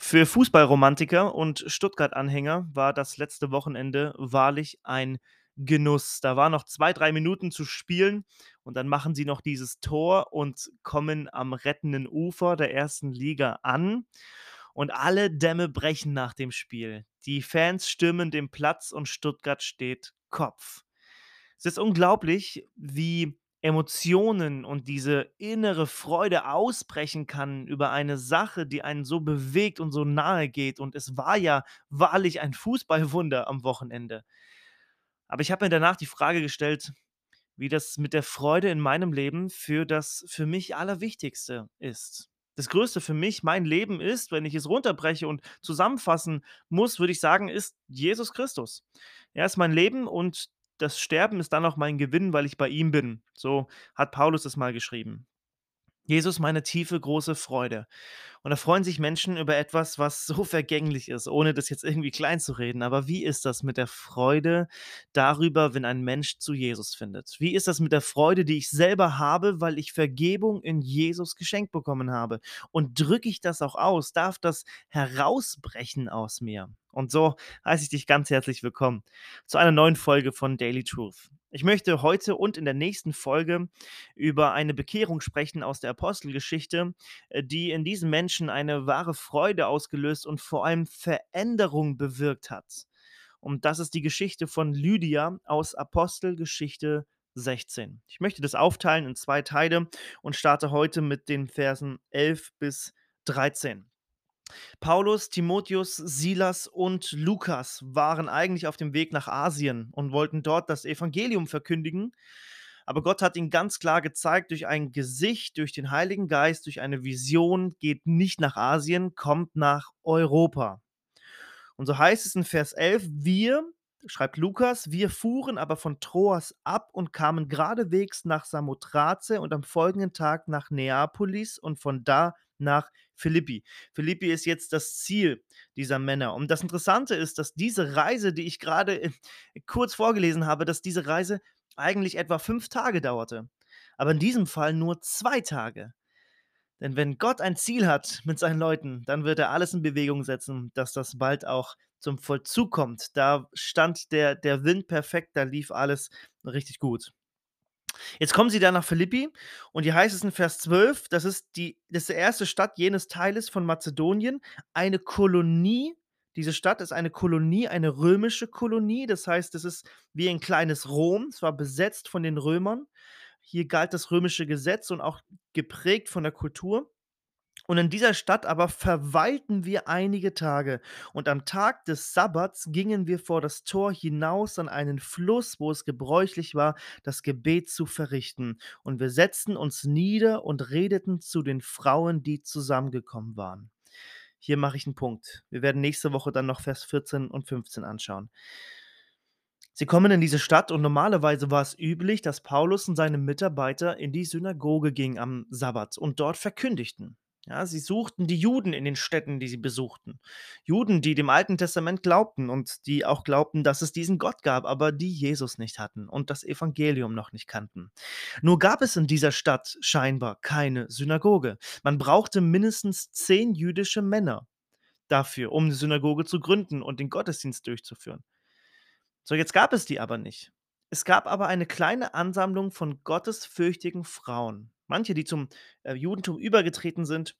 Für Fußballromantiker und Stuttgart-Anhänger war das letzte Wochenende wahrlich ein Genuss. Da waren noch 2, 3 Minuten zu spielen und dann machen sie noch dieses Tor und kommen am rettenden Ufer der ersten Liga an und alle Dämme brechen nach dem Spiel. Die Fans stürmen den Platz und Stuttgart steht Kopf. Es ist unglaublich, wie Emotionen und diese innere Freude ausbrechen kann über eine Sache, die einen so bewegt und so nahe geht. Und es war ja wahrlich ein Fußballwunder am Wochenende. Aber ich habe mir danach die Frage gestellt, wie das mit der Freude in meinem Leben für das für mich Allerwichtigste ist. Das Größte für mich, mein Leben ist, wenn ich es runterbreche und zusammenfassen muss, würde ich sagen, ist Jesus Christus. Er ist mein Leben und das Sterben ist dann auch mein Gewinn, weil ich bei ihm bin. So hat Paulus es mal geschrieben. Jesus, meine tiefe, große Freude. Und da freuen sich Menschen über etwas, was so vergänglich ist, ohne das jetzt irgendwie klein zu reden. Aber wie ist das mit der Freude darüber, wenn ein Mensch zu Jesus findet? Wie ist das mit der Freude, die ich selber habe, weil ich Vergebung in Jesus geschenkt bekommen habe? Und drücke ich das auch aus? Darf das herausbrechen aus mir? Und so heiße ich dich ganz herzlich willkommen zu einer neuen Folge von Daily Truth. Ich möchte heute und in der nächsten Folge über eine Bekehrung sprechen aus der Apostelgeschichte, äh, die in diesen Menschen eine wahre Freude ausgelöst und vor allem Veränderung bewirkt hat. Und das ist die Geschichte von Lydia aus Apostelgeschichte 16. Ich möchte das aufteilen in zwei Teile und starte heute mit den Versen 11 bis 13. Paulus, Timotheus, Silas und Lukas waren eigentlich auf dem Weg nach Asien und wollten dort das Evangelium verkündigen. Aber Gott hat ihnen ganz klar gezeigt, durch ein Gesicht, durch den Heiligen Geist, durch eine Vision, geht nicht nach Asien, kommt nach Europa. Und so heißt es in Vers 11, wir, schreibt Lukas, wir fuhren aber von Troas ab und kamen geradewegs nach Samothrace und am folgenden Tag nach Neapolis und von da nach Philippi. Philippi ist jetzt das Ziel dieser Männer. Und das Interessante ist, dass diese Reise, die ich gerade kurz vorgelesen habe, dass diese Reise eigentlich etwa fünf Tage dauerte. Aber in diesem Fall nur zwei Tage. Denn wenn Gott ein Ziel hat mit seinen Leuten, dann wird er alles in Bewegung setzen, dass das bald auch zum Vollzug kommt. Da stand der, der Wind perfekt, da lief alles richtig gut. Jetzt kommen sie dann nach Philippi und hier heißt es in Vers 12, das ist die, das ist die erste Stadt jenes Teiles von Mazedonien, eine Kolonie. Diese Stadt ist eine Kolonie, eine römische Kolonie. Das heißt, es ist wie ein kleines Rom. Es war besetzt von den Römern. Hier galt das römische Gesetz und auch geprägt von der Kultur. Und in dieser Stadt aber verweilten wir einige Tage. Und am Tag des Sabbats gingen wir vor das Tor hinaus an einen Fluss, wo es gebräuchlich war, das Gebet zu verrichten. Und wir setzten uns nieder und redeten zu den Frauen, die zusammengekommen waren. Hier mache ich einen Punkt. Wir werden nächste Woche dann noch Vers 14 und 15 anschauen. Sie kommen in diese Stadt und normalerweise war es üblich, dass Paulus und seine Mitarbeiter in die Synagoge gingen am Sabbat und dort verkündigten. Ja, sie suchten die Juden in den Städten, die sie besuchten. Juden, die dem Alten Testament glaubten und die auch glaubten, dass es diesen Gott gab, aber die Jesus nicht hatten und das Evangelium noch nicht kannten. Nur gab es in dieser Stadt scheinbar keine Synagoge. Man brauchte mindestens zehn jüdische Männer dafür, um eine Synagoge zu gründen und den Gottesdienst durchzuführen. So, jetzt gab es die aber nicht. Es gab aber eine kleine Ansammlung von gottesfürchtigen Frauen. Manche, die zum äh, Judentum übergetreten sind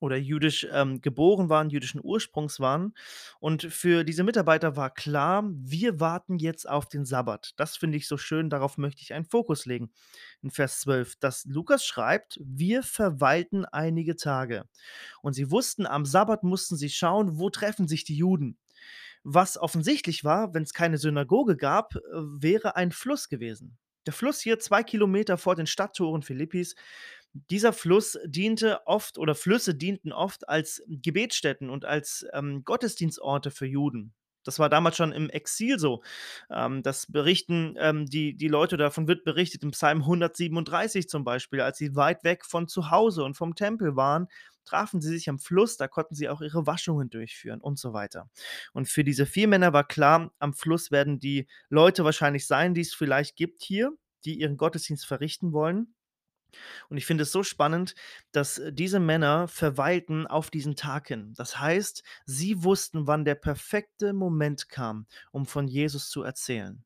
oder jüdisch ähm, geboren waren, jüdischen Ursprungs waren. Und für diese Mitarbeiter war klar, wir warten jetzt auf den Sabbat. Das finde ich so schön, darauf möchte ich einen Fokus legen. In Vers 12, dass Lukas schreibt, wir verweilten einige Tage. Und sie wussten, am Sabbat mussten sie schauen, wo treffen sich die Juden. Was offensichtlich war, wenn es keine Synagoge gab, äh, wäre ein Fluss gewesen. Der Fluss hier zwei Kilometer vor den Stadttoren Philippis, dieser Fluss diente oft oder Flüsse dienten oft als Gebetsstätten und als ähm, Gottesdienstorte für Juden. Das war damals schon im Exil so. Ähm, das berichten ähm, die, die Leute, davon wird berichtet im Psalm 137 zum Beispiel, als sie weit weg von zu Hause und vom Tempel waren, trafen sie sich am Fluss, da konnten sie auch ihre Waschungen durchführen und so weiter. Und für diese vier Männer war klar, am Fluss werden die Leute wahrscheinlich sein, die es vielleicht gibt hier, die ihren Gottesdienst verrichten wollen. Und ich finde es so spannend, dass, äh, diese Männer verweilten auf diesen Tag hin. Das heißt, sie wussten, wann der perfekte Moment kam, um von Jesus zu erzählen.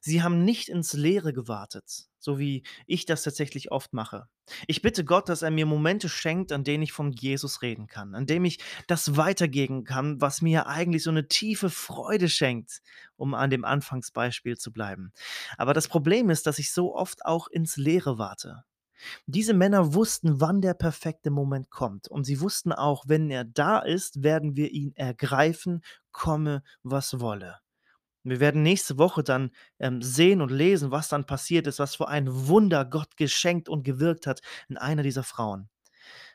Sie haben nicht ins Leere gewartet, so wie ich das tatsächlich oft mache. Ich bitte Gott, dass er mir Momente schenkt, an denen ich von Jesus reden kann, an dem ich das weitergeben kann, was mir eigentlich so eine tiefe Freude schenkt, um an dem Anfangsbeispiel zu bleiben. Aber das Problem ist, dass ich so oft auch ins Leere warte. Diese Männer wussten, wann der perfekte Moment kommt. Und sie wussten auch, wenn er da ist, werden wir ihn ergreifen, komme, was wolle. Wir werden nächste Woche dann ähm, sehen und lesen, was dann passiert ist, was für ein Wunder Gott geschenkt und gewirkt hat in einer dieser Frauen.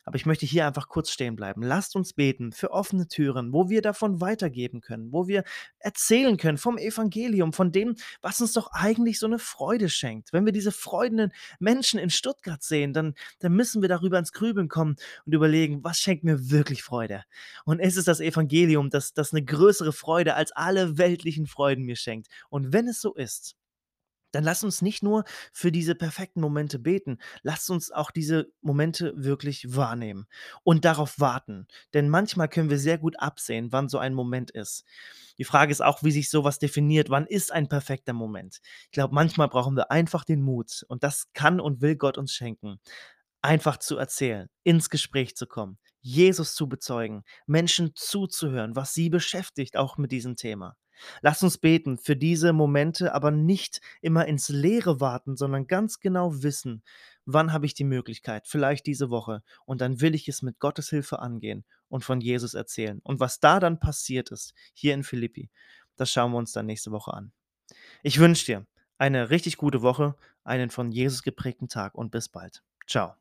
Aber ich möchte hier einfach kurz stehen bleiben. Lasst uns beten für offene Türen, wo wir davon weitergeben können, wo wir erzählen können vom Evangelium, von dem, was uns doch eigentlich so eine Freude schenkt. Wenn wir diese freudenden Menschen in Stuttgart sehen, dann, dann müssen wir darüber ins Grübeln kommen und überlegen, was schenkt mir wirklich Freude? Und ist es das Evangelium, das, das eine größere Freude als alle weltlichen Freuden mir schenkt? Und wenn es so ist, dann lasst uns nicht nur für diese perfekten Momente beten, lasst uns auch diese Momente wirklich wahrnehmen und darauf warten. Denn manchmal können wir sehr gut absehen, wann so ein Moment ist. Die Frage ist auch, wie sich sowas definiert. Wann ist ein perfekter Moment? Ich glaube, manchmal brauchen wir einfach den Mut und das kann und will Gott uns schenken einfach zu erzählen, ins Gespräch zu kommen, Jesus zu bezeugen, Menschen zuzuhören, was sie beschäftigt, auch mit diesem Thema. Lass uns beten für diese Momente, aber nicht immer ins Leere warten, sondern ganz genau wissen, wann habe ich die Möglichkeit, vielleicht diese Woche, und dann will ich es mit Gottes Hilfe angehen und von Jesus erzählen. Und was da dann passiert ist, hier in Philippi, das schauen wir uns dann nächste Woche an. Ich wünsche dir eine richtig gute Woche, einen von Jesus geprägten Tag und bis bald. Ciao.